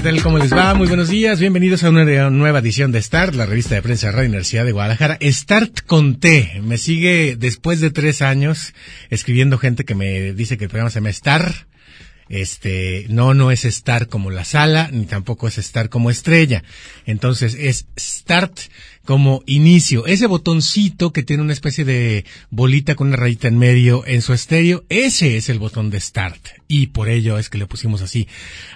¿Qué tal? ¿Cómo les va? Muy buenos días. Bienvenidos a una nueva edición de Start, la revista de prensa de Radio Universidad de Guadalajara. Start con T. Me sigue después de tres años escribiendo gente que me dice que el programa se llama Star. Este, no, no es Star como la sala, ni tampoco es Star como estrella. Entonces es Start como inicio. Ese botoncito que tiene una especie de bolita con una rayita en medio en su estéreo, ese es el botón de start. Y por ello es que le pusimos así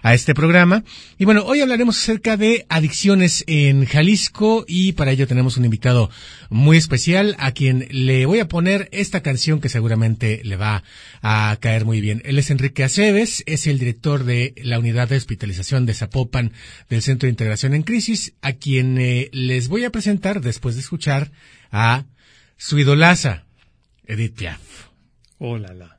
a este programa. Y bueno, hoy hablaremos acerca de adicciones en Jalisco y para ello tenemos un invitado muy especial a quien le voy a poner esta canción que seguramente le va a caer muy bien. Él es Enrique Aceves, es el director de la unidad de hospitalización de Zapopan del Centro de Integración en Crisis, a quien eh, les voy a presentar después de escuchar a su idolaza, Edith Piaf. Hola, oh, la.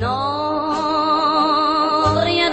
Non, rien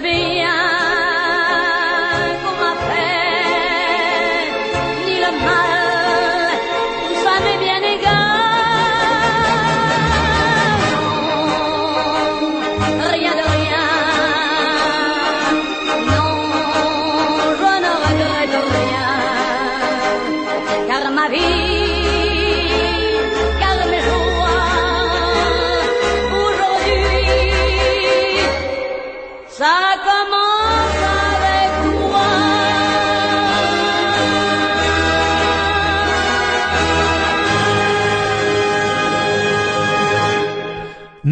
Ni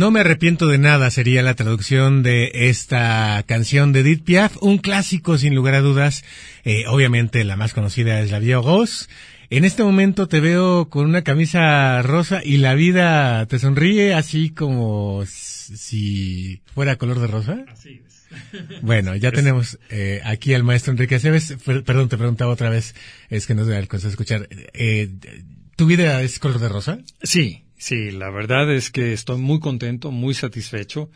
No me arrepiento de nada sería la traducción de esta canción de Edith Piaf, un clásico sin lugar a dudas. Eh, obviamente la más conocida es La Vie Rose. En este momento te veo con una camisa rosa y la vida te sonríe así como si fuera color de rosa. Así es. Bueno, ya tenemos eh, aquí al maestro Enrique Aceves. Perdón, te preguntaba otra vez, es que no sé alcanzó a escuchar. Eh, ¿Tu vida es color de rosa? Sí, Sí, la verdad es que estoy muy contento, muy satisfecho.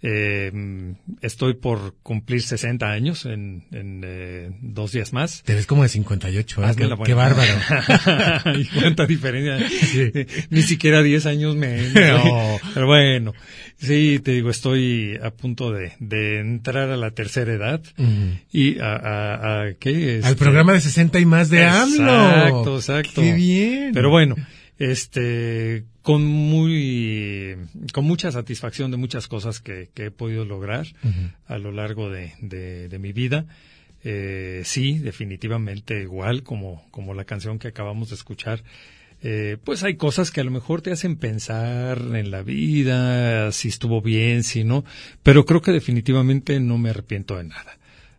Eh, estoy por cumplir 60 años en, en eh, dos días más. Te ves como de 58, ¿eh? qué, qué bárbaro. y cuánta diferencia. Ni siquiera 10 años menos. No. Pero bueno, sí, te digo, estoy a punto de, de entrar a la tercera edad. Y a, a, a ¿qué? Al programa de 60 y más de AMLO. Exacto, exacto. Qué bien. Pero bueno, este con muy con mucha satisfacción de muchas cosas que, he podido lograr a lo largo de, de, mi vida. Eh, sí definitivamente igual como como la canción que acabamos de escuchar eh, pues hay cosas que a lo mejor te hacen pensar en la vida si estuvo bien si no pero creo que definitivamente no me arrepiento de nada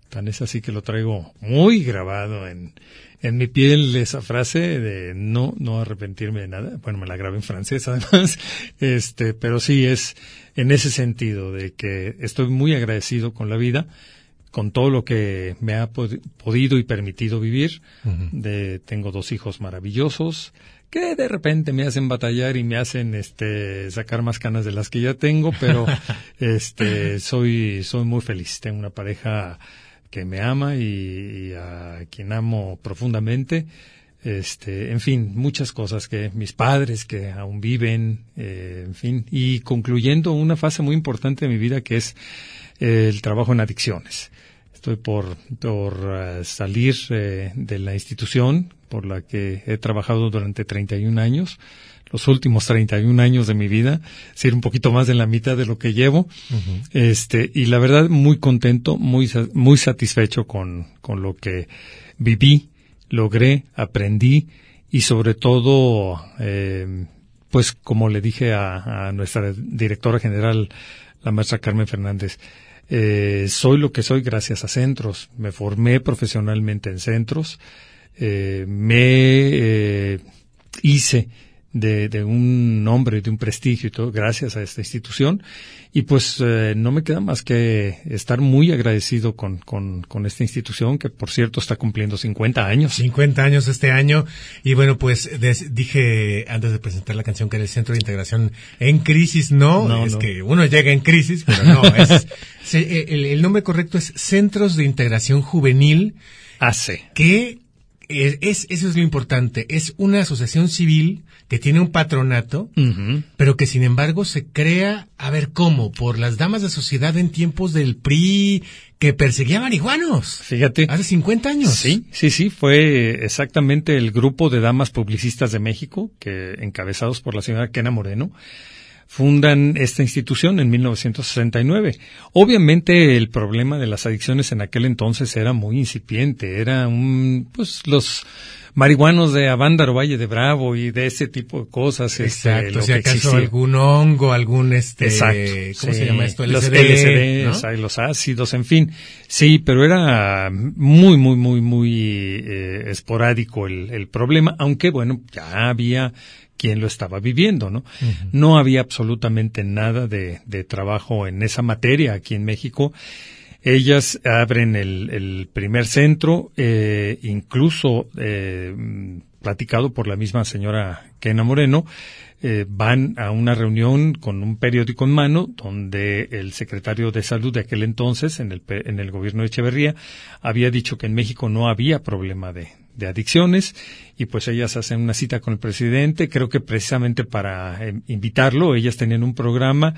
Tan es así que lo traigo muy grabado en, en mi piel esa frase de no, no arrepentirme de nada. Bueno, me la grabé en francés además. Este, pero sí es en ese sentido de que estoy muy agradecido con la vida, con todo lo que me ha podido y permitido vivir. de, tengo dos hijos maravillosos que de repente me hacen batallar y me hacen este sacar más canas de las que ya tengo, pero este soy soy muy feliz. Tengo una pareja que me ama y, a quien amo profundamente. Este, en fin, muchas cosas que mis padres que aún viven, eh, en fin, y concluyendo una fase muy importante de mi vida que es el trabajo en adicciones. Estoy por, por eh, salir eh, de la institución por la que he trabajado durante 31 años, los últimos 31 años de mi vida, ser un poquito más de la mitad de lo que llevo. Este, y la verdad muy contento, muy, muy satisfecho con, con lo que viví, logré, aprendí y sobre todo, eh, pues como le dije a, a, nuestra directora general, la maestra Carmen Fernández, eh, soy lo que soy gracias a centros. Me formé profesionalmente en centros, eh, me eh, hice de, de, un nombre, de un prestigio y todo, gracias a esta institución. Y pues eh, no me queda más que estar muy agradecido con, con, con, esta institución, que por cierto está cumpliendo 50 años. 50 años este año. Y bueno, pues dije antes de presentar la canción que era el Centro de Integración en Crisis. No, es que uno llega en crisis, pero no. es, el, el nombre correcto es Centros de Integración Juvenil. Hace. Que es, eso es lo importante. Es una asociación civil que tiene un patronato, pero que sin embargo se crea, a ver cómo, por las damas de sociedad en tiempos del PRI que perseguía marihuanos. Fíjate. Hace 50 años. Sí, sí, sí, fue exactamente el grupo de damas publicistas de México, que encabezados por la señora Kena Moreno, fundan esta institución en 1969. Obviamente el problema de las adicciones en aquel entonces era muy incipiente, era un, pues los marihuanos de Avándaro, Valle de Bravo y de ese tipo de cosas. Este, Exacto, si acaso algún hongo, algún este, ¿cómo se llama esto? los LSD, los ácidos, en fin. Sí, pero era muy, muy, muy, muy eh, esporádico el, el problema, aunque bueno, ya había quien lo estaba viviendo, ¿no? No había absolutamente nada de, de, trabajo en esa materia aquí en México. Ellas abren el, el primer centro, eh, incluso eh, platicado por la misma señora Kena Moreno, eh, van a una reunión con un periódico en mano donde el secretario de salud de aquel entonces, en el, en el gobierno de Echeverría, había dicho que en México no había problema de, de adicciones y pues ellas hacen una cita con el presidente, creo que precisamente para eh, invitarlo, ellas tenían un programa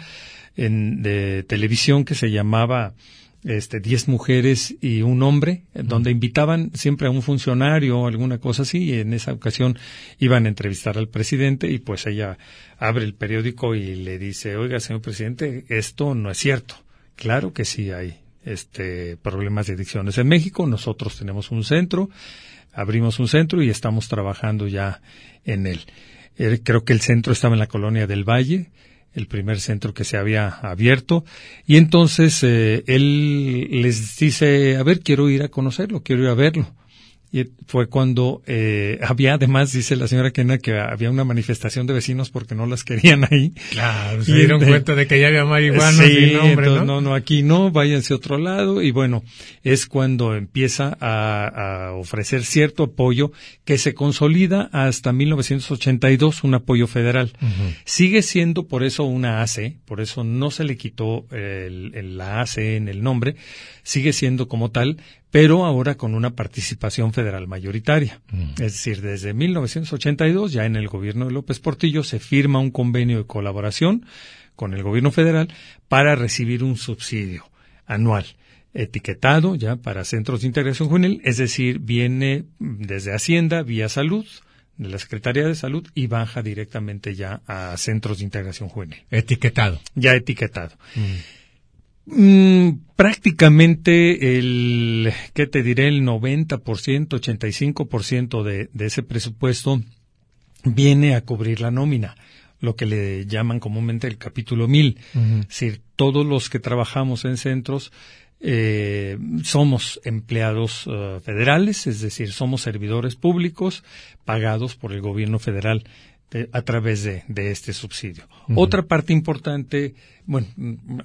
en, de televisión que se llamaba este, diez mujeres y un hombre, donde invitaban siempre a un funcionario o alguna cosa así, y en esa ocasión iban a entrevistar al presidente, y pues ella abre el periódico y le dice, oiga, señor presidente, esto no es cierto. Claro que sí hay este problemas de adicciones en México, nosotros tenemos un centro, abrimos un centro y estamos trabajando ya en él. Eh, creo que el centro estaba en la colonia del Valle, el primer centro que se había abierto, y entonces eh, él les dice, a ver, quiero ir a conocerlo, quiero ir a verlo. Y fue cuando eh, había, además, dice la señora Kena, que había una manifestación de vecinos porque no las querían ahí. Claro, se dieron cuenta de que ya había marihuana sí, nombre, ¿no? ¿no? No, aquí no, váyanse a otro lado. Y bueno, es cuando empieza a, a ofrecer cierto apoyo que se consolida hasta 1982, un apoyo federal. Sigue siendo por eso una AC, por eso no se le quitó el, el, la AC en el nombre, sigue siendo como tal, pero ahora con una participación federal mayoritaria. Mm. Es decir, desde 1982, ya en el gobierno de López Portillo, se firma un convenio de colaboración con el gobierno federal para recibir un subsidio anual etiquetado ya para centros de integración juvenil, es decir, viene desde Hacienda vía salud, de la Secretaría de Salud y baja directamente ya a centros de integración juvenil. Etiquetado. Ya etiquetado. Mm. Mm, prácticamente el, ¿qué te diré? El 90%, 85% de, de ese presupuesto viene a cubrir la nómina, lo que le llaman comúnmente el capítulo 1000. Es decir, todos los que trabajamos en centros eh, somos empleados eh, federales, es decir, somos servidores públicos pagados por el gobierno federal a través de, este subsidio. Otra parte importante, bueno,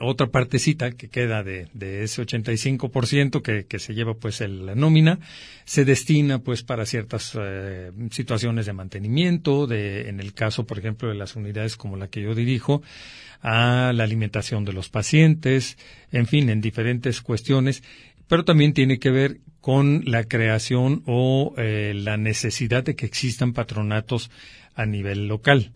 otra partecita que queda de, de ese 85% que, que se lleva pues el, la nómina, se destina pues para ciertas eh, situaciones de mantenimiento, de, en el caso, por ejemplo, de las unidades como la que yo dirijo, a la alimentación de los pacientes, en fin, en diferentes cuestiones, pero también tiene que ver con la creación o eh, la necesidad de que existan patronatos a nivel local.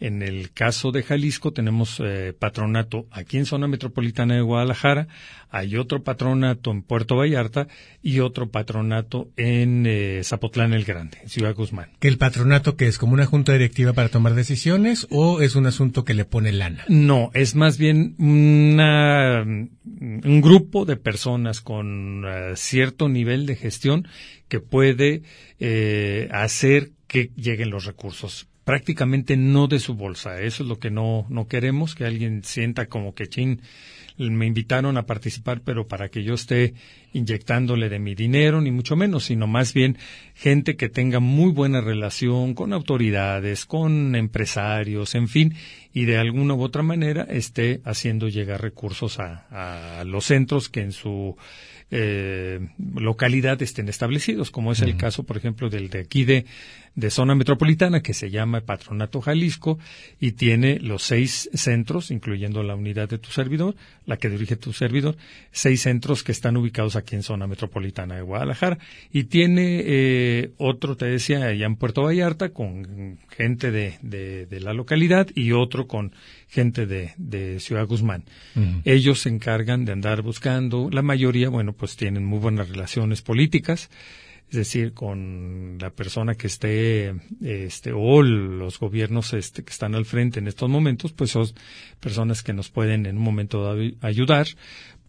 En el caso de Jalisco tenemos eh, patronato aquí en zona metropolitana de Guadalajara, hay otro patronato en Puerto Vallarta y otro patronato en eh, Zapotlán el Grande, en Ciudad Guzmán. ¿Que el patronato que es como una junta directiva para tomar decisiones o es un asunto que le pone lana? No, es más bien una, un grupo de personas con eh, cierto nivel de gestión que puede hacer que lleguen los recursos prácticamente no de su bolsa. Eso es lo que no, no queremos, que alguien sienta como que chin, me invitaron a participar, pero para que yo esté inyectándole de mi dinero, ni mucho menos, sino más bien gente que tenga muy buena relación con autoridades, con empresarios, en fin, y de alguna u otra manera esté haciendo llegar recursos a, a los centros que en su eh, localidad estén establecidos, como es el caso, por ejemplo, del de aquí de, de zona metropolitana, que se llama Patronato Jalisco, y tiene los seis centros, incluyendo la unidad de tu servidor, la que dirige tu servidor, seis centros que están ubicados aquí en zona metropolitana de Guadalajara, y tiene eh, otro, te decía, allá en Puerto Vallarta, con gente de, de, la localidad, y otro con gente de, de Ciudad Guzmán. Ellos se encargan de andar buscando, la mayoría, bueno, pues tienen muy buenas relaciones políticas, es decir, con la persona que esté, este, o los gobiernos este, que están al frente en estos momentos, pues son personas que nos pueden en un momento dado ayudar,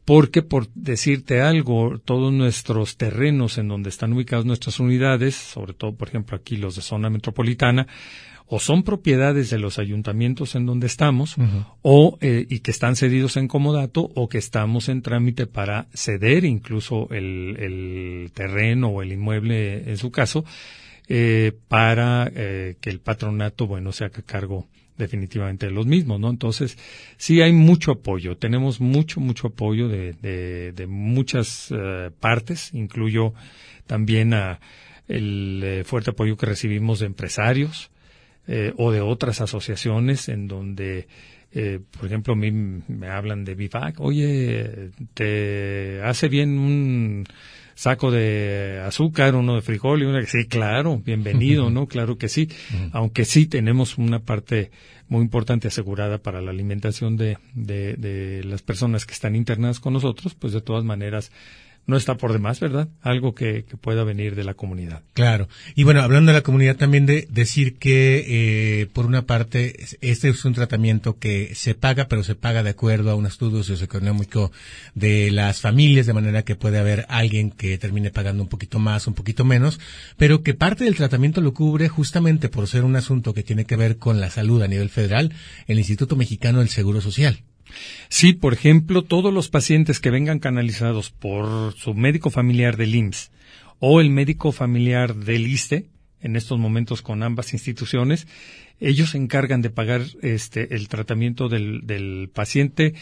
porque por decirte algo, todos nuestros terrenos en donde están ubicadas nuestras unidades, sobre todo, por ejemplo, aquí los de zona metropolitana, o son propiedades de los ayuntamientos en donde estamos, o eh, y que están cedidos en comodato, o que estamos en trámite para ceder incluso el, el terreno o el inmueble, en su caso, eh, para eh, que el patronato, bueno, se haga cargo definitivamente de los mismos, ¿no? Entonces, sí hay mucho apoyo, tenemos mucho, mucho apoyo de, de, de muchas eh, partes, incluyo también a el eh, fuerte apoyo que recibimos de empresarios, eh, o de otras asociaciones en donde, eh, por ejemplo, a mí me hablan de Vivac, oye, te hace bien un saco de azúcar, uno de frijol y una que sí, claro, bienvenido, ¿no? Claro que sí, aunque sí tenemos una parte muy importante asegurada para la alimentación de, de, de las personas que están internadas con nosotros, pues de todas maneras no está por demás, ¿verdad? Algo que, que, pueda venir de la comunidad. Claro. Y bueno, hablando de la comunidad, también de decir que, eh, por una parte, este es un tratamiento que se paga, pero se paga de acuerdo a un estudio socioeconómico de las familias, de manera que puede haber alguien que termine pagando un poquito más, un poquito menos, pero que parte del tratamiento lo cubre justamente por ser un asunto que tiene que ver con la salud a nivel federal, el Instituto Mexicano del Seguro Social. Sí, por ejemplo, todos los pacientes que vengan canalizados por su médico familiar del IMSS o el médico familiar del ISTE, en estos momentos con ambas instituciones, ellos se encargan de pagar este el tratamiento del, del paciente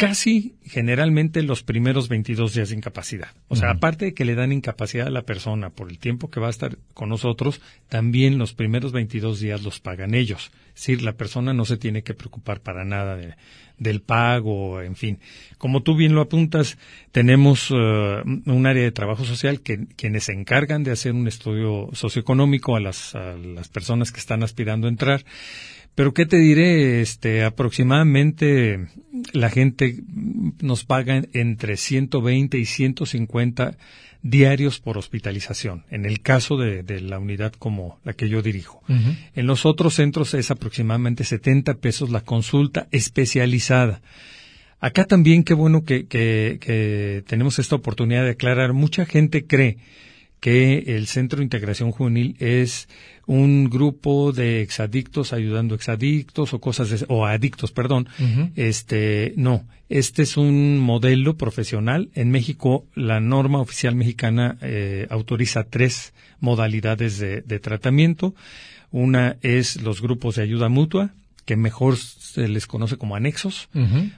casi generalmente los primeros 22 días de incapacidad. O sea, aparte de que le dan incapacidad a la persona por el tiempo que va a estar con nosotros, también los primeros 22 días los pagan ellos. Es decir, la persona no se tiene que preocupar para nada de, del pago, en fin. Como tú bien lo apuntas, tenemos uh, un área de trabajo social que quienes se encargan de hacer un estudio socioeconómico a las, a las personas que están aspirando a entrar pero qué te diré, este, aproximadamente la gente nos paga entre 120 y 150 diarios por hospitalización, en el caso de, de la unidad como la que yo dirijo. En los otros centros es aproximadamente 70 pesos la consulta especializada. Acá también qué bueno que, que, que tenemos esta oportunidad de aclarar. Mucha gente cree que el Centro de Integración Juvenil es un grupo de exadictos ayudando exadictos o cosas de, o adictos, perdón. Este, no, este es un modelo profesional. En México, la norma oficial mexicana eh, autoriza tres modalidades de, de tratamiento. Una es los grupos de ayuda mutua, que mejor se les conoce como anexos.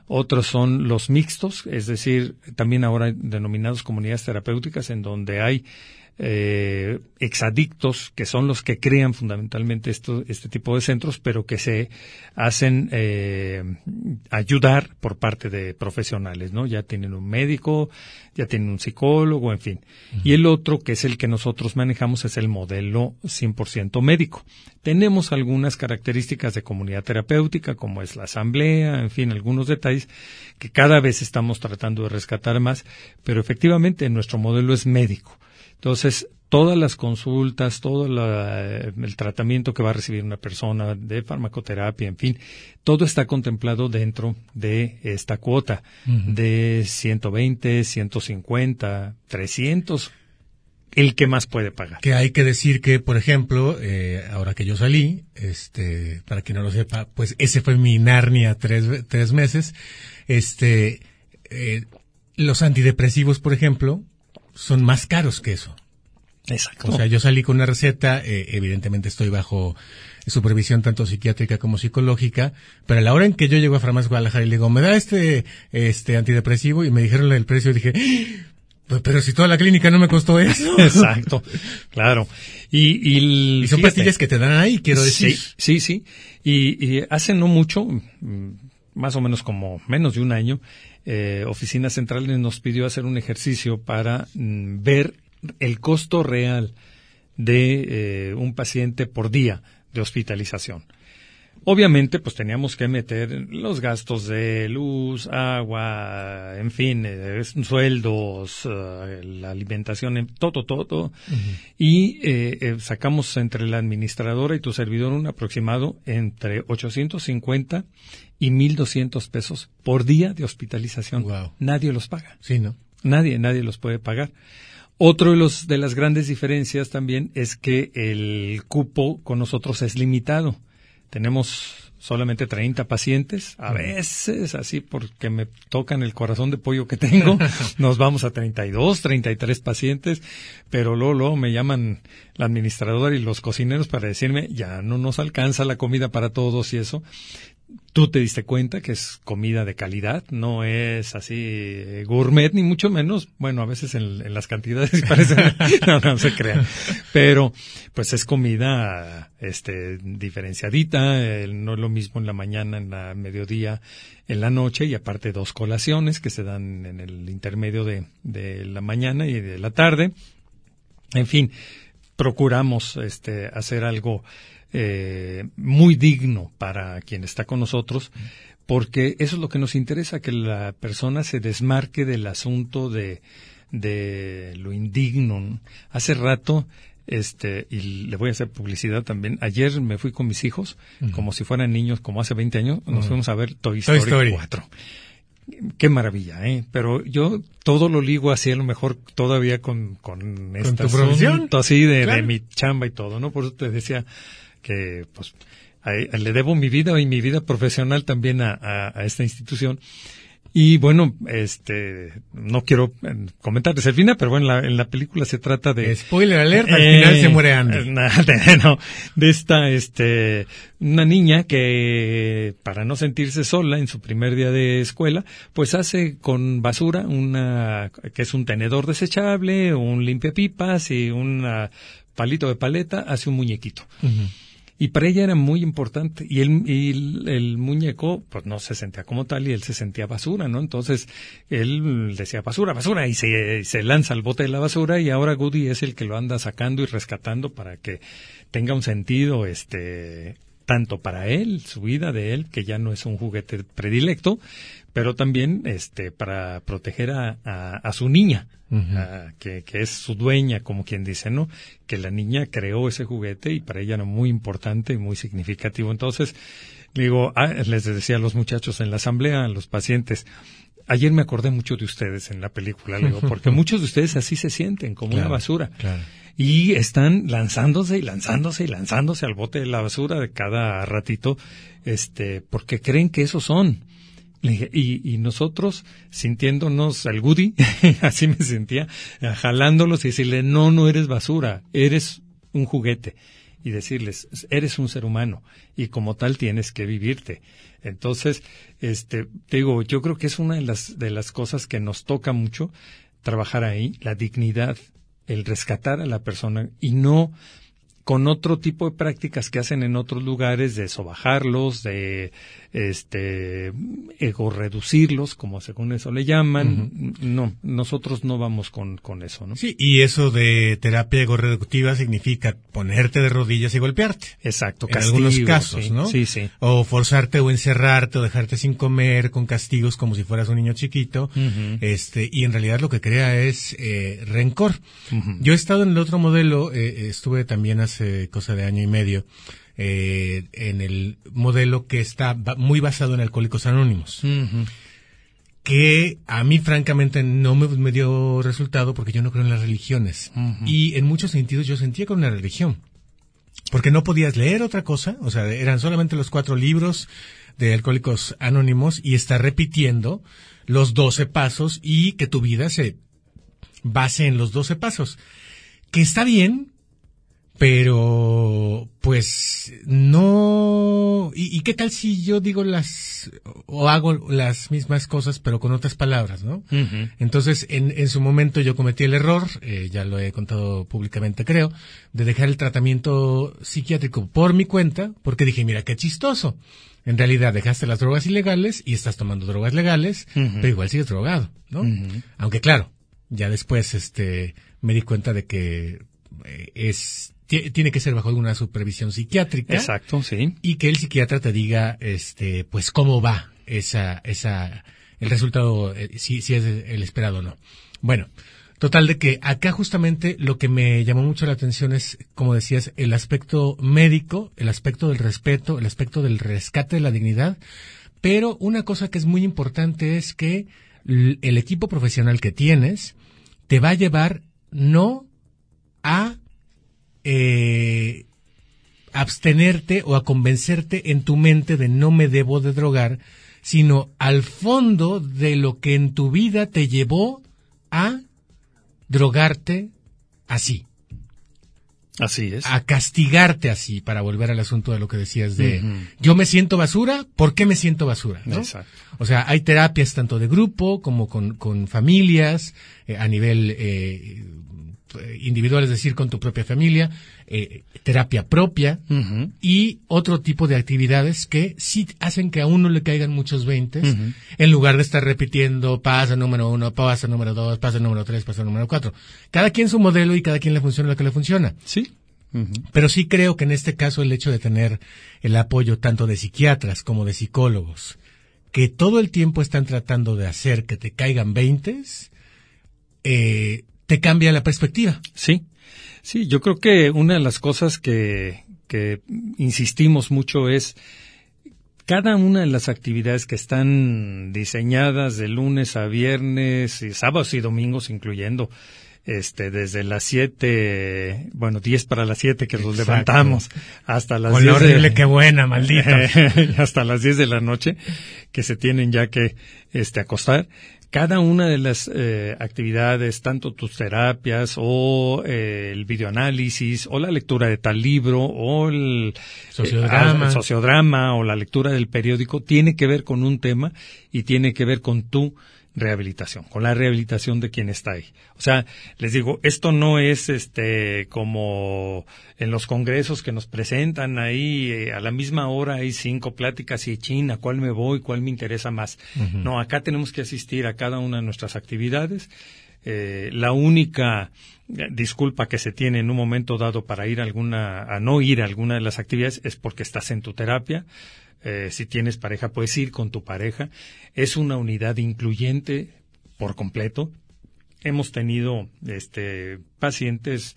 Otros son los mixtos, es decir, también ahora denominados comunidades terapéuticas, en donde hay eh, exadictos, que son los que crean fundamentalmente esto, este tipo de centros, pero que se hacen eh, ayudar por parte de profesionales, ¿no? Ya tienen un médico, ya tienen un psicólogo, en fin. Y el otro, que es el que nosotros manejamos, es el modelo 100% médico. Tenemos algunas características de comunidad terapéutica, como es la asamblea, en fin, algunos detalles que cada vez estamos tratando de rescatar más, pero efectivamente nuestro modelo es médico. Entonces, todas las consultas, todo eh, el tratamiento que va a recibir una persona de farmacoterapia, en fin, todo está contemplado dentro de esta cuota de 120, 150, 300, el que más puede pagar. Que hay que decir que, por ejemplo, eh, ahora que yo salí, este, para quien no lo sepa, pues ese fue mi Narnia tres, tres meses, este, eh, los antidepresivos, por ejemplo, son más caros que eso. Exacto. O sea, yo salí con una receta, eh, evidentemente estoy bajo supervisión tanto psiquiátrica como psicológica, pero a la hora en que yo llego a Farmacia Guadalajara y le digo, me da este, este antidepresivo y me dijeron el precio y dije, ¡Ah! pero si toda la clínica no me costó eso. Exacto, claro. Y, y, son pastillas que te dan ahí, quiero decir. Sí, sí, sí. Y, y hace no mucho, mm, más o menos como menos de un año, eh, Oficina Central nos pidió hacer un ejercicio para mm, ver el costo real de eh, un paciente por día de hospitalización. Obviamente, pues teníamos que meter los gastos de luz, agua, en fin, eh, sueldos, la alimentación, todo, todo, todo. Y sacamos entre la administradora y tu servidor un aproximado entre 850 y 1.200 pesos por día de hospitalización. Nadie los paga. Sí, ¿no? Nadie, nadie los puede pagar. Otro de, los, de las grandes diferencias también es que el cupo con nosotros es limitado. Tenemos solamente 30 pacientes. A veces, así porque me tocan el corazón de pollo que tengo, nos vamos a 32, 33 pacientes, pero luego, luego me llaman la administradora y los cocineros para decirme, ya no nos alcanza la comida para todos y eso tú te diste cuenta que es comida de calidad, no es así eh, gourmet, ni mucho menos. Bueno, a veces en, las cantidades parece, no, se crean. Pero, pues es comida, este, diferenciadita, no es lo mismo en la mañana, en la mediodía, en la noche, y aparte dos colaciones que se dan en el intermedio de, de la mañana y de la tarde. En fin, procuramos, este, hacer algo, eh, muy digno para quien está con nosotros, porque eso es lo que nos interesa, que la persona se desmarque del asunto de, de lo indigno. Hace rato, este, y le voy a hacer publicidad también, ayer me fui con mis hijos, como si fueran niños, como hace 20 años, nos fuimos a ver Toy Story, 4 qué maravilla, ¿eh? Pero yo todo lo ligo así a lo mejor todavía con, con esta tu así de, de, mi chamba y todo, ¿no? Por eso te decía que pues le debo mi vida y mi vida profesional también a, a, esta institución. Y bueno, este, no quiero eh, comentarles el final, pero bueno, en la película se trata de... Spoiler alert, al final se muere Andy. Eh, no, de esta, este, una niña que para no sentirse sola en su primer día de escuela, pues hace con basura una, que es un tenedor desechable, un limpiapipas y un palito de paleta, hace un muñequito. Y para ella era muy importante. Y el, y el, muñeco, pues no se sentía como tal y él se sentía basura, ¿no? Entonces, él decía basura, basura, y se, se lanza al bote de la basura y ahora Goody es el que lo anda sacando y rescatando para que tenga un sentido, este, tanto para él, su vida de él, que ya no es un juguete predilecto, pero también este para proteger a, a, su niña, que, que, es su dueña, como quien dice, ¿no? Que la niña creó ese juguete y para ella era muy importante y muy significativo. Entonces, digo, ah, les decía a los muchachos en la asamblea, a los pacientes, ayer me acordé mucho de ustedes en la película, digo, porque muchos de ustedes así se sienten, como una basura. claro. Y están lanzándose y lanzándose y lanzándose al bote de la basura de cada ratito, este, porque creen que esos son. Y, y nosotros sintiéndonos al Woody, así me sentía, jalándolos y decirle, no, no eres basura, eres un juguete. Y decirles, eres un ser humano y como tal tienes que vivirte. Entonces, este, te digo, yo creo que es una de las, de las cosas que nos toca mucho trabajar ahí, la dignidad, el rescatar a la persona y no con otro tipo de prácticas que hacen en otros lugares de sobajarlos, de este ego reducirlos, como según eso le llaman. No, nosotros no vamos con, con eso, ¿no? Sí, y eso de terapia ego-reductiva significa ponerte de rodillas y golpearte. Exacto, en castigo, algunos casos, sí, ¿no? Sí, sí. O forzarte o encerrarte o dejarte sin comer con castigos como si fueras un niño chiquito. Este, y en realidad lo que crea es eh, rencor. Yo he estado en el otro modelo, eh, estuve también hace cosa de año y medio, eh, en el modelo que está muy basado en Alcohólicos Anónimos que a mí francamente no me, me dio resultado porque yo no creo en las religiones. Y en muchos sentidos yo sentía que era una religión. Porque no podías leer otra cosa, o sea, eran solamente los cuatro libros de Alcohólicos Anónimos y estar repitiendo los doce pasos y que tu vida se base en los doce pasos. Que está bien, pero pues no ¿Y, y qué tal si yo digo las o hago las mismas cosas pero con otras palabras no entonces en, en su momento yo cometí el error eh, ya lo he contado públicamente creo de dejar el tratamiento psiquiátrico por mi cuenta porque dije mira qué chistoso. En realidad dejaste las drogas ilegales y estás tomando drogas legales pero igual sigues drogado no aunque claro ya después este me di cuenta de que eh, es tiene que ser bajo alguna supervisión psiquiátrica. Exacto, sí. y que el psiquiatra te diga este pues cómo va esa esa el resultado eh, si si es el esperado o no. Bueno total de que acá justamente lo que me llamó mucho la atención es como decías el aspecto médico el aspecto del respeto el aspecto del rescate de la dignidad. Pero una cosa que es muy importante es que el equipo profesional que tienes te va a llevar no a eh, abstenerte o a convencerte en tu mente de no me debo de drogar, sino al fondo de lo que en tu vida te llevó a drogarte así, Así es. a castigarte así, para volver al asunto de lo que decías de yo me siento basura, ¿por qué me siento basura? ¿no? Exacto. O sea, hay terapias tanto de grupo como con, con familias, eh, a nivel eh, individual, es decir, con tu propia familia, eh, terapia propia y otro tipo de actividades que sí hacen que a uno le caigan muchos veintes, en lugar de estar repitiendo pasa número uno, pasa número dos, pasa número tres, pasa número cuatro. Cada quien su modelo y cada quien le funciona lo que le funciona. Sí. Pero sí creo que en este caso el hecho de tener el apoyo tanto de psiquiatras como de psicólogos, que todo el tiempo están tratando de hacer que te caigan veintes, eh, te cambia la perspectiva. Sí, sí, yo creo que una de las cosas que, que insistimos mucho es cada una de las actividades que están diseñadas de lunes a viernes y sábados y domingos incluyendo este desde las siete, bueno, diez para las siete que nos Exacto. levantamos hasta las Con 10 de- horrible que buena, maldito. hasta las 10 de la noche que se tienen ya que este acostar cada una de las eh, actividades tanto tus terapias o eh, el videoanálisis o la lectura de tal libro o el Sociodrama. eh, el sociodrama o la lectura del periódico tiene que ver con un tema y tiene que ver con tu rehabilitación, con la rehabilitación de quien está ahí. O sea, les digo, esto no es este como en los congresos que nos presentan ahí eh, a la misma hora hay cinco pláticas y China, cuál me voy, cuál me interesa más. No, acá tenemos que asistir a cada una de nuestras actividades. Eh, la única eh, disculpa que se tiene en un momento dado para ir a alguna, a no ir a alguna de las actividades es porque estás en tu terapia. Eh, si tienes pareja, puedes ir con tu pareja. Es una unidad incluyente por completo. Hemos tenido este, pacientes,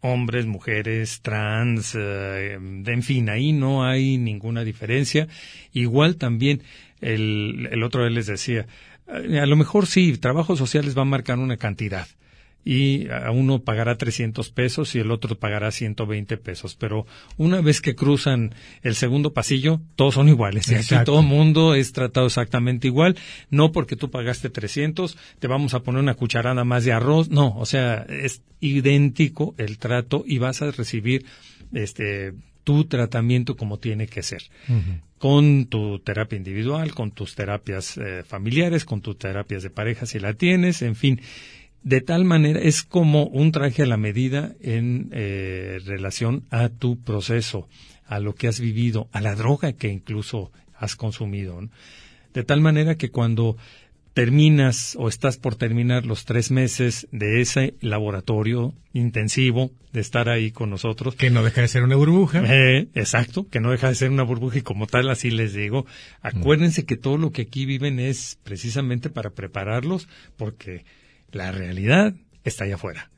hombres, mujeres, trans, eh, en fin, ahí no hay ninguna diferencia. Igual también, el, el otro día les decía, a lo mejor sí, trabajos sociales va a marcar una cantidad y a uno pagará 300 pesos y el otro pagará 120 pesos. Pero una vez que cruzan el segundo pasillo, todos son iguales. Y aquí todo el mundo es tratado exactamente igual. No porque tú pagaste 300, te vamos a poner una cucharada más de arroz. No, o sea, es idéntico el trato y vas a recibir este tu tratamiento como tiene que ser. Con tu terapia individual, con tus terapias eh, familiares, con tus terapias de pareja si la tienes, en fin de tal manera es como un traje a la medida en eh, relación a tu proceso, a lo que has vivido, a la droga que incluso has consumido. De tal manera que cuando terminas o estás por terminar los tres meses de ese laboratorio intensivo de estar ahí con nosotros. Que no deja de ser una burbuja. Eh, exacto, que no deja de ser una burbuja y como tal así les digo, acuérdense que todo lo que aquí viven es precisamente para prepararlos porque la realidad está allá afuera.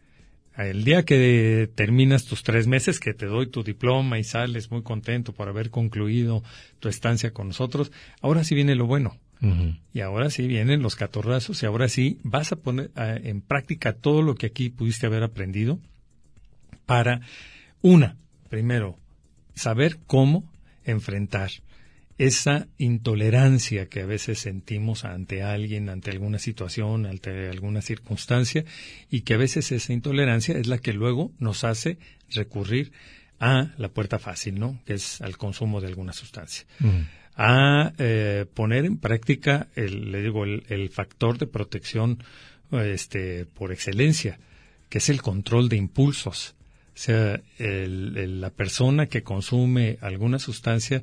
El día que terminas tus tres meses, que te doy tu diploma y sales muy contento por haber concluido tu estancia con nosotros, ahora sí viene lo bueno. Y ahora sí vienen los catorrazos y ahora sí vas a poner en práctica todo lo que aquí pudiste haber aprendido para, una, primero, saber cómo enfrentar esa intolerancia que a veces sentimos ante alguien, ante alguna situación, ante alguna circunstancia, y que a veces esa intolerancia es la que luego nos hace recurrir a la puerta fácil, ¿no? Que es al consumo de alguna sustancia. A eh, poner en práctica, el, le digo, el, factor de protección este, por excelencia, que es el control de impulsos. O sea, la persona que consume alguna sustancia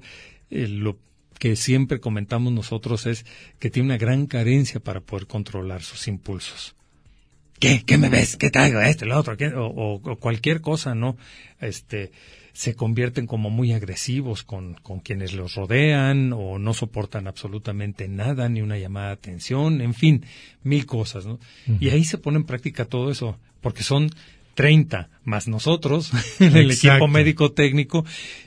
eh, lo que siempre comentamos nosotros es que tiene una gran carencia para poder controlar sus impulsos. ¿Qué? ¿Qué me ves? ¿Qué traigo? Este, lo otro, o, o, cualquier cosa, ¿no? Este, se convierten como muy agresivos con, con quienes los rodean o no soportan absolutamente nada, ni una llamada de atención, en fin, mil cosas, ¿no? Y ahí se pone en práctica todo eso, porque son 30 más nosotros, el equipo médico técnico,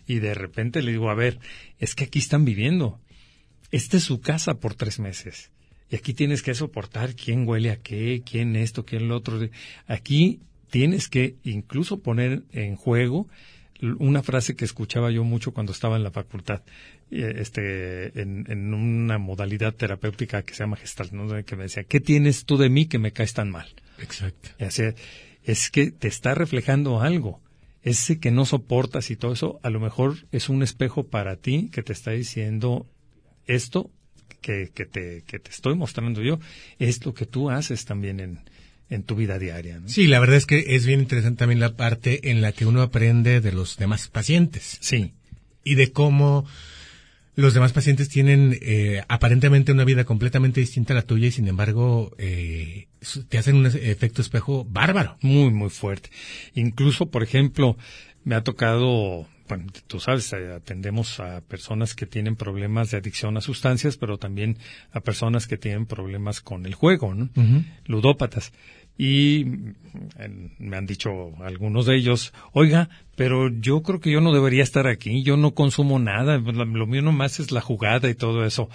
y de repente le digo, a ver, es que aquí están viviendo. Esta es su casa por tres meses. Y aquí tienes que soportar quién huele a qué, quién esto, quién lo otro. Aquí tienes que incluso poner en juego una frase que escuchaba yo mucho cuando estaba en la facultad, eh, este, en, una modalidad terapéutica que se llama Gestalt, que me decía, ¿qué tienes tú de mí que me caes tan mal? Exacto es que te está reflejando algo. Ese que no soportas y todo eso, a lo mejor es un espejo para ti que te está diciendo esto que, que, te, que te estoy mostrando yo, es lo que tú haces también en, en tu vida diaria. Sí, la verdad es que es bien interesante también la parte en la que uno aprende de los demás pacientes. Sí. Y de cómo los demás pacientes tienen eh, aparentemente una vida completamente distinta a la tuya y sin embargo eh, te hacen un efecto espejo bárbaro. Muy, muy fuerte. Incluso, por ejemplo, me ha tocado, bueno, tú sabes, eh, atendemos a personas que tienen problemas de adicción a sustancias, pero también a personas que tienen problemas con el juego, ¿no? Ludópatas y me han dicho algunos de ellos, oiga, pero yo creo que yo no debería estar aquí, yo no consumo nada, lo mío nomás es la jugada y todo eso.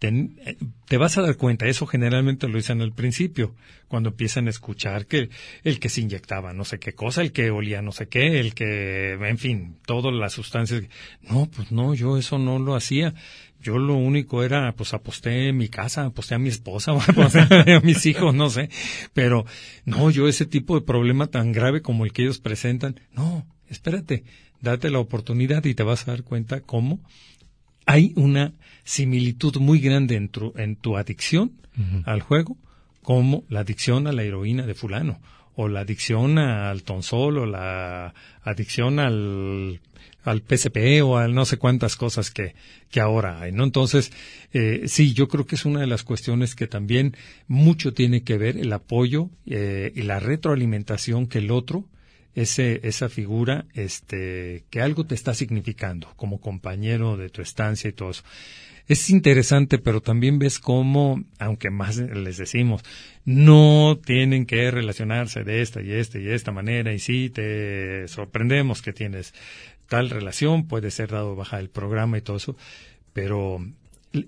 Eh, te, vas a dar cuenta, eso generalmente lo dicen al principio, cuando empiezan a escuchar que el que se inyectaba no sé qué cosa, el que olía no sé qué, el que, en fin, todas las sustancias. No, pues no, yo eso no lo hacía yo lo único era, pues aposté mi casa, aposté a mi esposa, aposté a mis hijos, no sé. Pero no, yo ese tipo de problema tan grave como el que ellos presentan, no, espérate, date la oportunidad y te vas a dar cuenta cómo hay una similitud muy grande en tu, en tu adicción al juego como la adicción a la heroína de fulano o la adicción al tonsol o la adicción al al PCP o a no sé cuántas cosas que, que ahora hay, ¿no? Entonces, eh, sí, yo creo que es una de las cuestiones que también mucho tiene que ver el apoyo eh, y la retroalimentación que el otro, ese, esa figura, este, que algo te está significando como compañero de tu estancia y todo eso. Es interesante, pero también ves cómo, aunque más les decimos, no tienen que relacionarse de esta y esta y esta manera, y sí te sorprendemos que tienes tal relación, puede ser dado baja el programa y todo eso, pero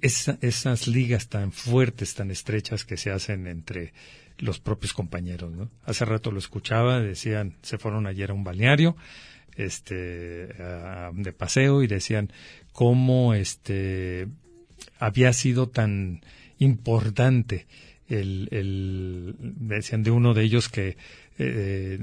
esas ligas tan fuertes, tan estrechas que se hacen entre los propios compañeros, ¿no? Hace rato lo escuchaba, decían, se fueron ayer a un balneario, este, de paseo y decían cómo, este, había sido tan importante el, el decían de uno de ellos que eh,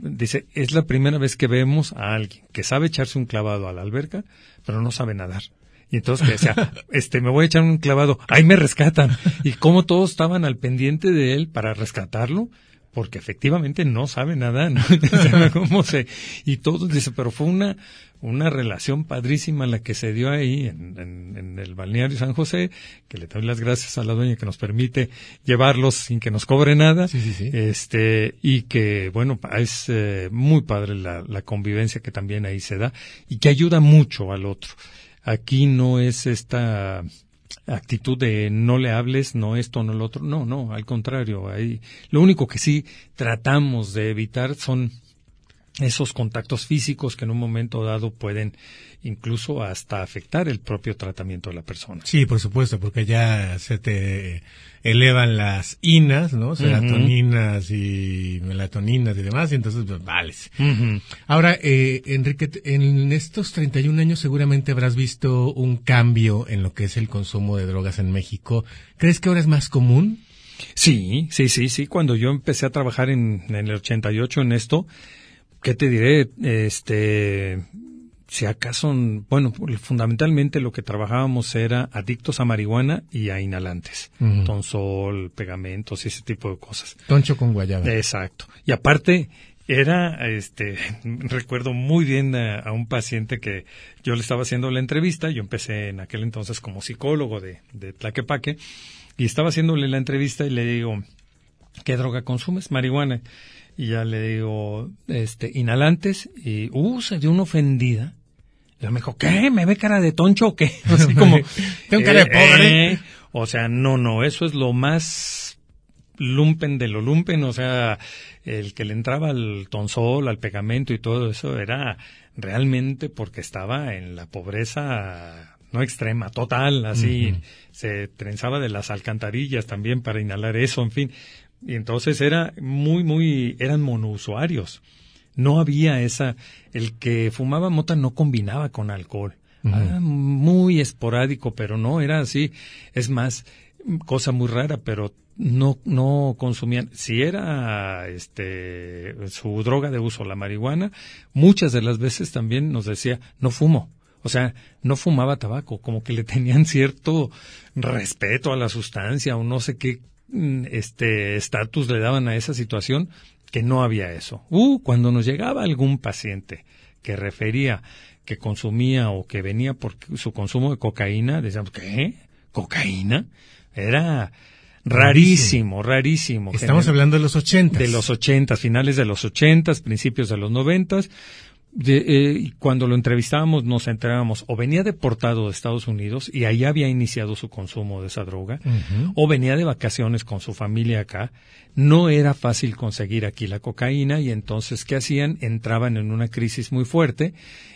dice es la primera vez que vemos a alguien que sabe echarse un clavado a la alberca pero no sabe nadar y entonces decía, este, me voy a echar un clavado, ahí me rescatan. Y como todos estaban al pendiente de él para rescatarlo, porque efectivamente no sabe nada, ¿no? ¿Cómo se, y todos dice, pero fue una, una relación padrísima la que se dio ahí en, en, el balneario San José, que le doy las gracias a la dueña que nos permite llevarlos sin que nos cobre nada, sí, sí, sí. este, y que, bueno, es eh, muy padre la, la convivencia que también ahí se da, y que ayuda mucho al otro. Aquí no es esta actitud de no le hables, no esto, no lo otro. No, no, al contrario. Ahí, lo único que sí tratamos de evitar son esos contactos físicos que en un momento dado pueden incluso hasta afectar el propio tratamiento de la persona. Sí, por supuesto, porque ya se te elevan las inas, ¿no? Serotoninas y melatoninas y demás, y entonces, pues, vales. Ahora, eh, Enrique, en estos 31 años seguramente habrás visto un cambio en lo que es el consumo de drogas en México. ¿Crees que ahora es más común? Sí, sí, sí, sí. Cuando yo empecé a trabajar en, en el 88 en esto, ¿qué te diré? Este, si acaso, bueno, fundamentalmente lo que trabajábamos era adictos a marihuana y a inhalantes, tonsol, pegamentos y ese tipo de cosas. Toncho con guayaba. Exacto. Y aparte, era, este, recuerdo muy bien a, un paciente que yo le estaba haciendo la entrevista, yo empecé en aquel entonces como psicólogo de, de Tlaquepaque, y estaba haciéndole la entrevista y le digo, ¿qué droga consumes? Marihuana. Y ya le digo, este, inhalantes, y, uh, se dio una ofendida. Y me dijo, ¿qué? ¿Me ve cara de toncho o qué? Así como, Tengo cara de pobre. Eh, o sea, no, no, eso es lo más lumpen de lo lumpen, o sea, el que le entraba al tonsol, al pegamento y todo eso era realmente porque estaba en la pobreza no extrema, total, así, se trenzaba de las alcantarillas también para inhalar eso, en fin, y entonces era muy, muy, eran monousuarios. No había esa, el que fumaba mota no combinaba con alcohol. Ah, muy esporádico, pero no era así. Es más, cosa muy rara, pero no, no consumían. Si era este, su droga de uso, la marihuana, muchas de las veces también nos decía, no fumo. O sea, no fumaba tabaco, como que le tenían cierto respeto a la sustancia o no sé qué este estatus le daban a esa situación que no había eso. Uh, cuando nos llegaba algún paciente que refería que consumía o que venía por su consumo de cocaína, decíamos, ¿qué? ¿Cocaína? Era rarísimo, rarísimo. Estamos hablando de los ochentas. De los ochentas, finales de los ochentas, principios de los noventas de, eh, cuando lo entrevistábamos nos enterábamos o venía deportado de Estados Unidos y ahí había iniciado su consumo de esa droga, o venía de vacaciones con su familia acá. No era fácil conseguir aquí la cocaína y entonces, ¿qué hacían? Entraban en una crisis muy fuerte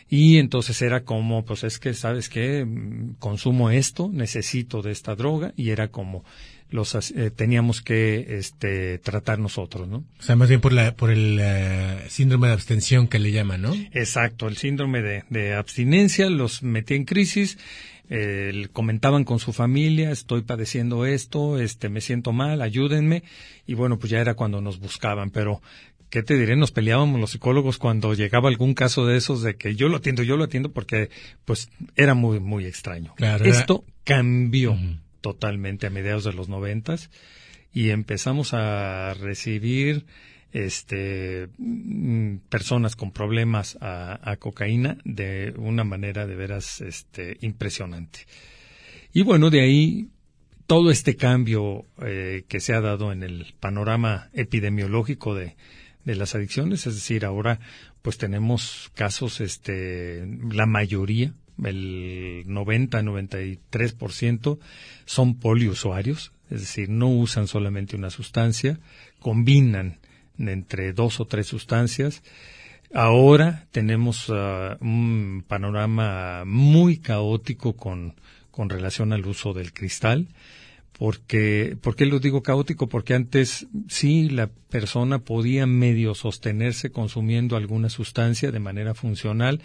y entonces era como, pues es que, ¿sabes qué? Mm, consumo esto, necesito de esta droga y era como los eh, teníamos que este, tratar nosotros, ¿no? O sea, más bien por la por el eh, síndrome de abstención que le llaman, ¿no? Exacto, el síndrome de, de abstinencia los metía en crisis. Eh, comentaban con su familia, estoy padeciendo esto, este, me siento mal, ayúdenme. Y bueno, pues ya era cuando nos buscaban, pero ¿qué te diré? Nos peleábamos los psicólogos cuando llegaba algún caso de esos de que yo lo atiendo, yo lo atiendo porque pues era muy, muy extraño. Claro, Esto cambió totalmente a mediados de los noventas y empezamos a recibir este mm, personas con problemas a, cocaína de una manera de veras este impresionante. Y bueno de ahí todo este cambio eh, que se ha dado en el panorama epidemiológico de, de las adicciones es decir ahora pues tenemos casos este la mayoría el 90-93% son poliusuarios, es decir, no usan solamente una sustancia, combinan entre dos o tres sustancias. Ahora tenemos uh, un panorama muy caótico con, con relación al uso del cristal. Porque, ¿Por qué lo digo caótico? Porque antes sí la persona podía medio sostenerse consumiendo alguna sustancia de manera funcional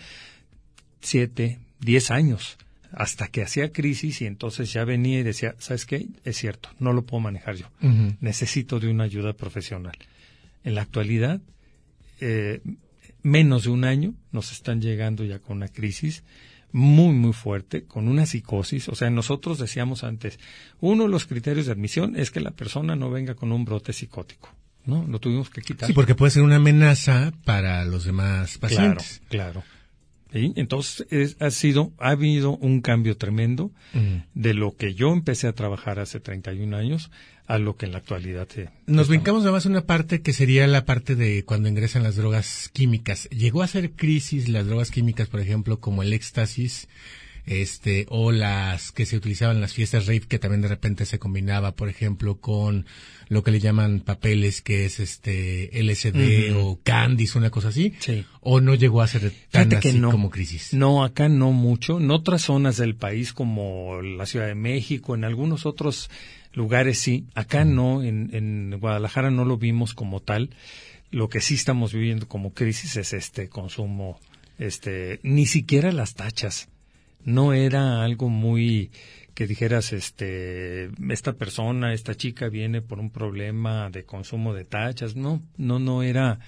siete, diez años, hasta que hacía crisis y entonces ya venía y decía, ¿sabes qué? Es cierto, no lo puedo manejar yo. Necesito de una ayuda profesional. En la actualidad, eh, menos de un año nos están llegando ya con una crisis muy, muy fuerte, con una psicosis. O sea, nosotros decíamos antes, uno de los criterios de admisión es que la persona no venga con un brote psicótico. ¿No? Lo tuvimos que quitar. Sí, porque puede ser una amenaza para los demás pacientes. Claro, claro. Entonces ha sido, ha habido un cambio tremendo de lo que yo empecé a trabajar hace 31 años a lo que en la actualidad se, Nos brincamos además una parte que sería la parte de cuando ingresan las drogas químicas. ¿Llegó a ser crisis las drogas químicas, por ejemplo, como el éxtasis? Este o las que se utilizaban en las fiestas rave que también de repente se combinaba por ejemplo con lo que le llaman papeles que es este LSD o Candies una cosa así sí. o no llegó a ser tan así como crisis. No acá no mucho. En otras zonas del país como la Ciudad de México en algunos otros lugares sí. Acá no en, en Guadalajara no lo vimos como tal. Lo que sí estamos viviendo como crisis es este consumo este ni siquiera las tachas no era algo muy que dijeras este esta persona esta chica viene por un problema de consumo de tachas. No no no era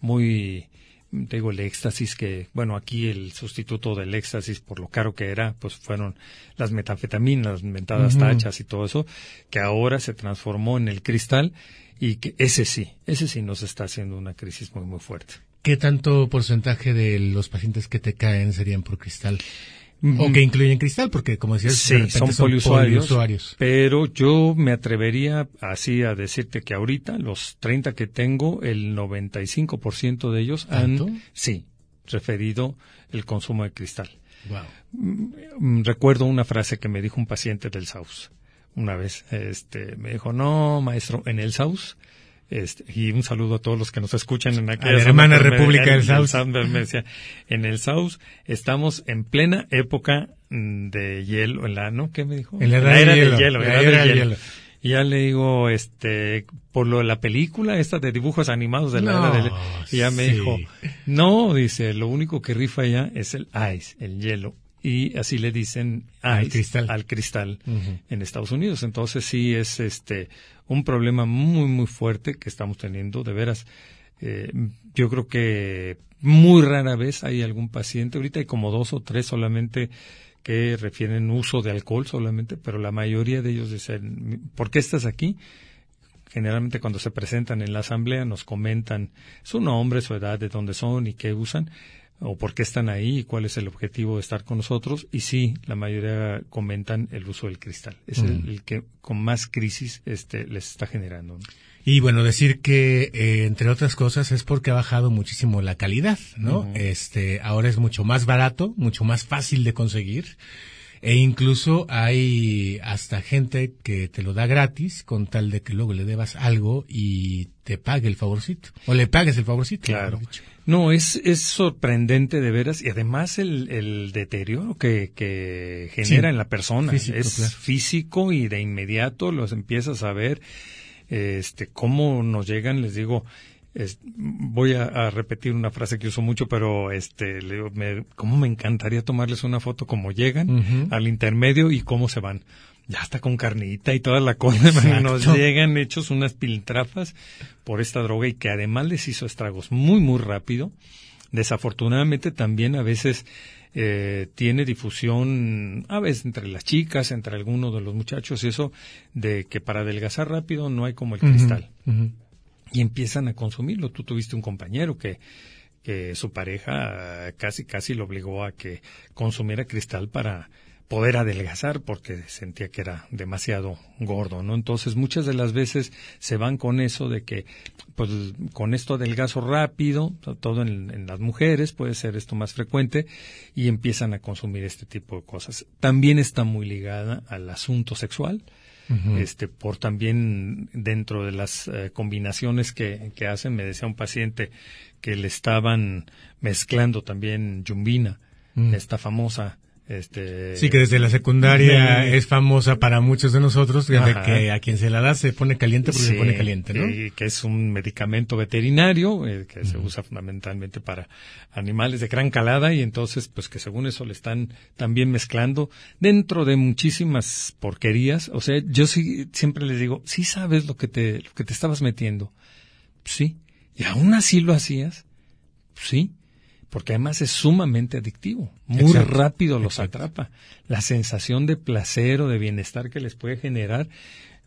muy te digo el éxtasis que bueno aquí el sustituto del éxtasis por lo caro que era pues fueron las metanfetaminas las inventadas tachas y todo eso que ahora se transformó en el cristal y que ese sí ese sí nos está haciendo una crisis muy muy fuerte. Qué tanto porcentaje de los pacientes que te caen serían por cristal o que incluyen cristal, porque como decías, sí, son, poliusuarios, Pero yo me atrevería así a decirte que ahorita, los 30 que tengo, el 95% de ellos han, sí, referido el consumo de cristal. Wow. Recuerdo una frase que me dijo un paciente del SAUS una vez. Este, me dijo, no, maestro, en el SAUS este, y un saludo a todos los que nos escuchan en aquella hermana República del South. en el South estamos en plena época mm, de hielo, en la, ¿no? ¿Qué me dijo? En la, era, de hielo. hielo, Y ya le digo, este, por lo de la película esta de dibujos animados de la era del y ya me dijo, no, dice, lo único que rifa ya es el ice, el hielo y así le dicen al cristal, al cristal en Estados Unidos. Entonces sí es este un problema muy muy fuerte que estamos teniendo de veras. Eh, yo creo que muy rara vez hay algún paciente, ahorita hay como dos o tres solamente que refieren uso de alcohol solamente, pero la mayoría de ellos dicen, ¿por qué estás aquí? Generalmente cuando se presentan en la asamblea nos comentan su nombre, su edad, de dónde son y qué usan o por qué están ahí y cuál es el objetivo de estar con nosotros. Y sí, la mayoría comentan el uso del cristal. Es el, que con más crisis este, les está generando. Y bueno, decir que, eh, entre otras cosas, es porque ha bajado muchísimo la calidad, ¿no? Este, ahora es mucho más barato, mucho más fácil de conseguir. E incluso hay hasta gente que te lo da gratis con tal de que luego le debas algo y te pague el favorcito. O le pagues el favorcito. Claro. No, es, es sorprendente de veras y además el, el deterioro que, que genera en la persona es físico y de inmediato los empiezas a ver este cómo nos llegan, les digo, voy a, repetir una frase que uso mucho, pero este, le, me, cómo me encantaría tomarles una foto como llegan al intermedio y cómo se van. Ya está con carnita y toda la cosa, nos llegan hechos unas piltrafas por esta droga y que además les hizo estragos muy, muy rápido. Desafortunadamente también a veces eh, tiene difusión, a veces entre las chicas, entre algunos de los muchachos y eso, de que para adelgazar rápido no hay como el cristal y empiezan a consumirlo. Tú tuviste un compañero que, que su pareja casi casi lo obligó a que consumiera cristal para poder adelgazar porque sentía que era demasiado gordo, ¿no? Entonces muchas de las veces se van con eso de que, pues con esto adelgazo rápido, todo en, en, las mujeres puede ser esto más frecuente y empiezan a consumir este tipo de cosas. También está muy ligada al asunto sexual este, por también dentro de las eh, combinaciones que, que, hacen, me decía un paciente que le estaban mezclando también yumbina, esta famosa Este, Sí, que desde la secundaria de- es famosa para muchos de nosotros, Ajá. que a quien se la da se pone caliente porque se pone caliente, ¿no? y que es un medicamento veterinario eh, que se usa fundamentalmente para animales de gran calada y entonces pues que según eso le están también mezclando dentro de muchísimas porquerías. O sea, yo sí siempre les digo, sí sabes lo que te lo que te estabas metiendo, sí, y aún así lo hacías, sí. Porque además es sumamente adictivo, muy Exacto, rápido los exacto. atrapa. La sensación de placer o de bienestar que les puede generar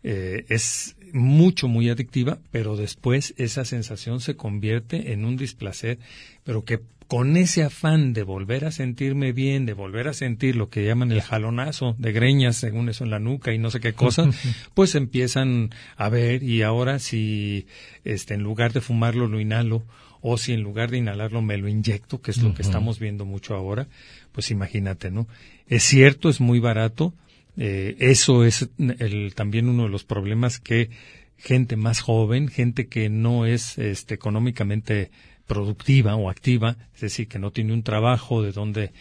eh, es mucho, muy adictiva, pero después esa sensación se convierte en un displacer, pero que con ese afán de volver a sentirme bien, de volver a sentir lo que llaman el jalonazo de greñas, según eso en la nuca y no sé qué cosa, pues empiezan a ver y ahora si este en lugar de fumarlo lo inhalo o si en lugar de inhalarlo me lo inyecto, que es lo que estamos viendo mucho ahora, pues imagínate, ¿no? Es cierto, es muy barato, eh, eso es el, también uno de los problemas que gente más joven, gente que no es este, económicamente productiva o activa, es decir, que no tiene un trabajo de donde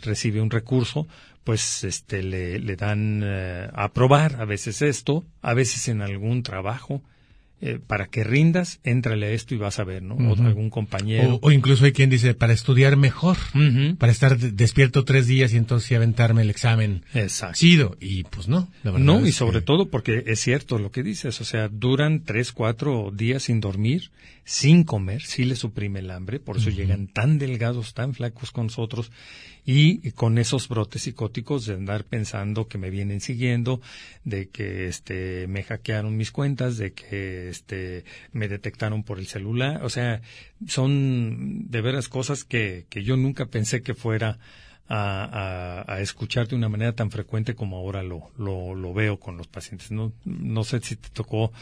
recibe un recurso, pues este le, le dan eh, a probar a veces esto, a veces en algún trabajo, eh, para que rindas, éntrale a esto y vas a ver, ¿no? O algún compañero. O, o incluso hay quien dice, para estudiar mejor, para estar de- despierto tres días y entonces aventarme el examen Exacto. chido. Y pues no, la verdad No, y sobre que- todo porque es cierto lo que dices, o sea, duran tres, cuatro días sin dormir, sin comer, sí les suprime el hambre, por eso llegan tan delgados, tan flacos con nosotros, y con esos brotes psicóticos de andar pensando que me vienen siguiendo, de que este me hackearon mis cuentas, de que este me detectaron por el celular, o sea, son de veras cosas que, que yo nunca pensé que fuera a, a, escuchar de una manera tan frecuente como ahora lo, lo, lo veo con los pacientes. No, no sé si te tocó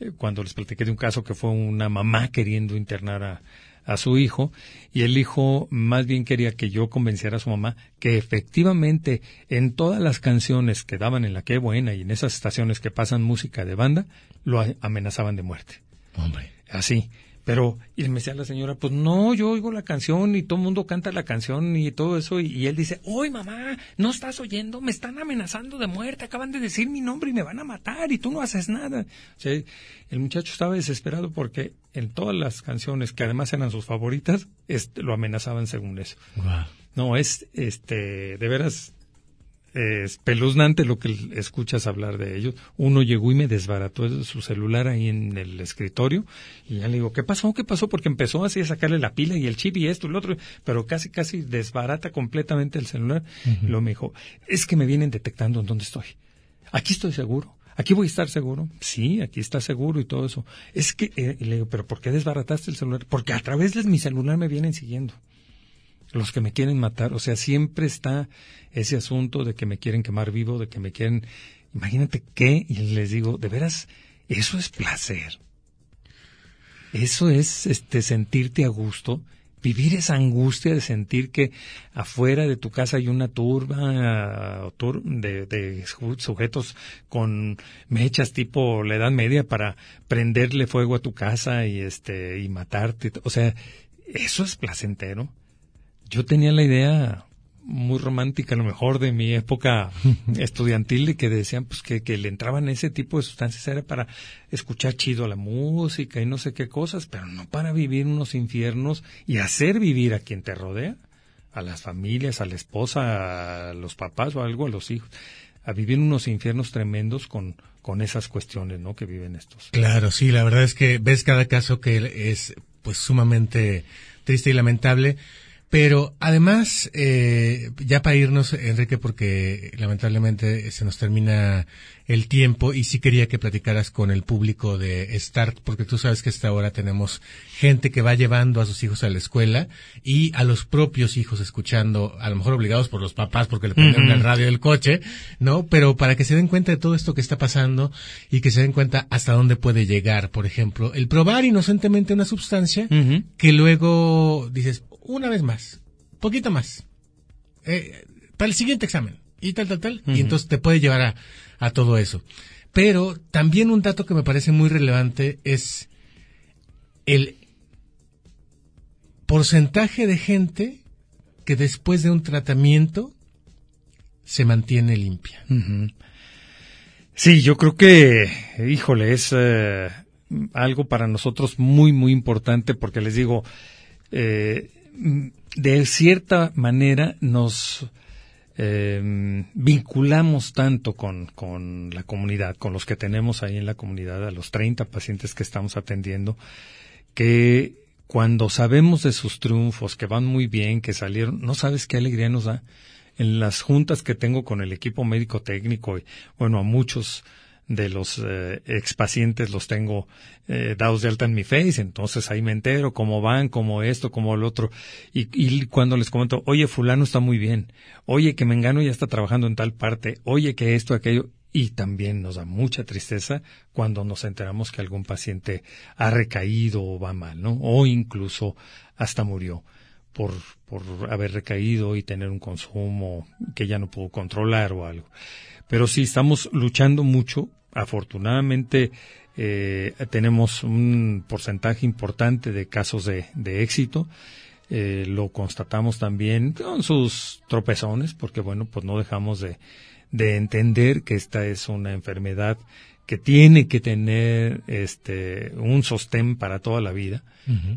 eh, cuando les platiqué de un caso que fue una mamá queriendo internar a, a su hijo y el hijo más bien quería que yo convenciera a su mamá que efectivamente en todas las canciones que daban en la que buena y en esas estaciones que pasan música de banda lo amenazaban de muerte Hombre. así. Pero, y me decía la señora, pues no, yo oigo la canción y todo el mundo canta la canción y todo eso. Y, y él dice, oye mamá, ¿no estás oyendo? Me están amenazando de muerte, acaban de decir mi nombre y me van a matar y tú no haces nada. O sea, el muchacho estaba desesperado porque en todas las canciones, que además eran sus favoritas, este, lo amenazaban según eso. No, es, este, de veras, eh, espeluznante lo que escuchas hablar de ellos. Uno llegó y me desbarató su celular ahí en el escritorio y ya le digo, ¿qué pasó? ¿Qué pasó? Porque empezó así a sacarle la pila y el chip y esto y lo otro, pero casi, casi desbarata completamente el celular. Y luego me dijo, es que me vienen detectando en dónde estoy. Aquí estoy seguro. Aquí voy a estar seguro. Sí, aquí está seguro y todo eso. Es que, eh, y le digo, ¿pero por qué desbarataste el celular? Porque a través de mi celular me vienen siguiendo los que me quieren matar, o sea, siempre está ese asunto de que me quieren quemar vivo, de que me quieren, imagínate qué, y les digo, de veras, eso es placer. Eso es este sentirte a gusto, vivir esa angustia de sentir que afuera de tu casa hay una turba de, de su- sujetos con mechas tipo la edad media para prenderle fuego a tu casa y este y matarte, o sea, eso es placentero. Yo tenía la idea muy romántica, a lo mejor de mi época estudiantil, de que decían pues que, que le entraban ese tipo de sustancias era para escuchar chido la música y no sé qué cosas, pero no para vivir unos infiernos y hacer vivir a quien te rodea, a las familias, a la esposa, a los papás o algo, a los hijos, a vivir unos infiernos tremendos con, con esas cuestiones, ¿no? Que viven estos. Claro, sí, la verdad es que ves cada caso que es pues sumamente triste y lamentable. Pero además, eh, ya para irnos, Enrique, porque lamentablemente se nos termina el tiempo y sí quería que platicaras con el público de Start, porque tú sabes que hasta ahora tenemos gente que va llevando a sus hijos a la escuela y a los propios hijos escuchando, a lo mejor obligados por los papás porque le prenden Ujú. el radio del coche, ¿no? Pero para que se den cuenta de todo esto que está pasando y que se den cuenta hasta dónde puede llegar, por ejemplo, el probar inocentemente una sustancia que luego dices, una vez más, poquito más, eh, para el siguiente examen, y tal, tal, tal, y entonces te puede llevar a, a todo eso. Pero también un dato que me parece muy relevante es el porcentaje de gente que después de un tratamiento se mantiene limpia. Sí, yo creo que, híjole, es eh, algo para nosotros muy, muy importante porque les digo, eh, de cierta manera nos eh, vinculamos tanto con, con la comunidad, con los que tenemos ahí en la comunidad, a los 30 pacientes que estamos atendiendo, que cuando sabemos de sus triunfos, que van muy bien, que salieron, no sabes qué alegría nos da. En las juntas que tengo con el equipo médico técnico, y bueno, a muchos de los eh, expacientes los tengo eh, dados de alta en mi face, entonces ahí me entero cómo van, cómo esto, cómo el otro. Y, y cuando les comento, oye, fulano está muy bien, oye, que Mengano ya está trabajando en tal parte, oye, que esto, aquello, y también nos da mucha tristeza cuando nos enteramos que algún paciente ha recaído o va mal, ¿no? O incluso hasta murió por, por haber recaído y tener un consumo que ya no pudo controlar o algo. Pero sí, estamos luchando mucho. Afortunadamente, eh, tenemos un porcentaje importante de casos de, éxito. Eh, lo constatamos también con sus tropezones, porque bueno, pues no dejamos de, de entender que esta es una enfermedad que tiene que tener este un sostén para toda la vida,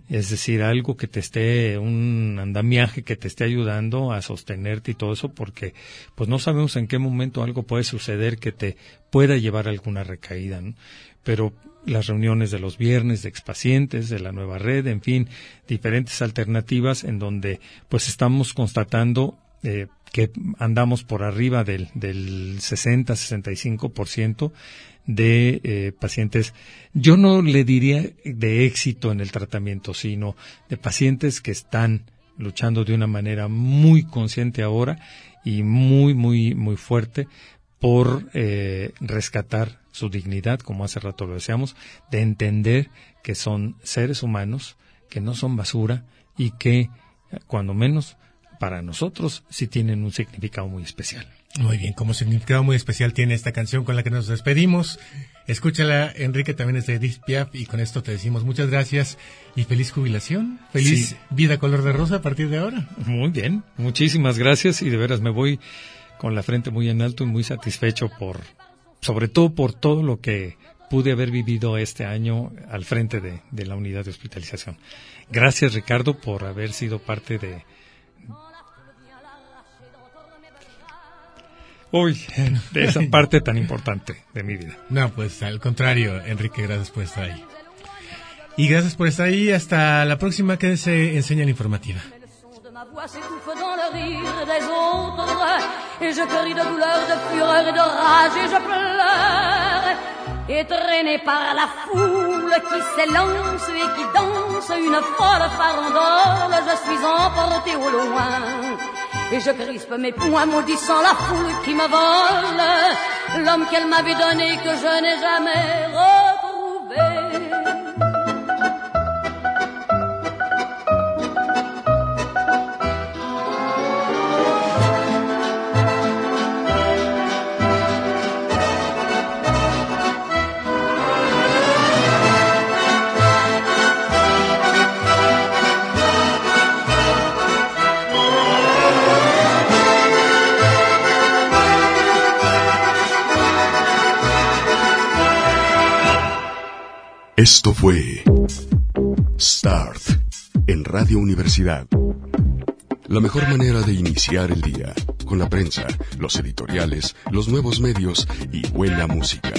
es decir, algo que te esté un andamiaje que te esté ayudando a sostenerte y todo eso porque pues no sabemos en qué momento algo puede suceder que te pueda llevar a alguna recaída, ¿no? Pero las reuniones de los viernes de expacientes, de la nueva red, en fin, diferentes alternativas en donde pues estamos constatando eh, que andamos por arriba del, del 60-65% de eh, pacientes, yo no le diría de éxito en el tratamiento, sino de pacientes que están luchando de una manera muy consciente ahora y muy, muy, muy fuerte por eh, rescatar su dignidad, como hace rato lo deseamos, de entender que son seres humanos, que no son basura y que, cuando menos, para nosotros sí tienen un significado muy especial. Muy bien, como significado muy especial tiene esta canción con la que nos despedimos. Escúchala, Enrique, también es de Edith Piaf y con esto te decimos muchas gracias y feliz jubilación, feliz vida color de rosa a partir de ahora. Muy bien, muchísimas gracias y de veras me voy con la frente muy en alto y muy satisfecho por, sobre todo por todo lo que pude haber vivido este año al frente de, de la unidad de hospitalización. Gracias Ricardo por haber sido parte de, Uy, de esa parte tan importante de mi vida. No, pues al contrario, Enrique, gracias por estar ahí. Y gracias por estar ahí. Hasta la próxima que se enseña la informativa. Et je crie de douleur, de fureur et de rage et je pleure. Et traîné par la foule qui s'élance et qui danse une folle farandole, je suis emporté au loin. Et je crispe mes poings maudissant la foule qui me vole, l'homme qu'elle m'avait donné que je n'ai jamais Esto fue Start en Radio Universidad. La mejor manera de iniciar el día, con la prensa, los editoriales, los nuevos medios y buena música.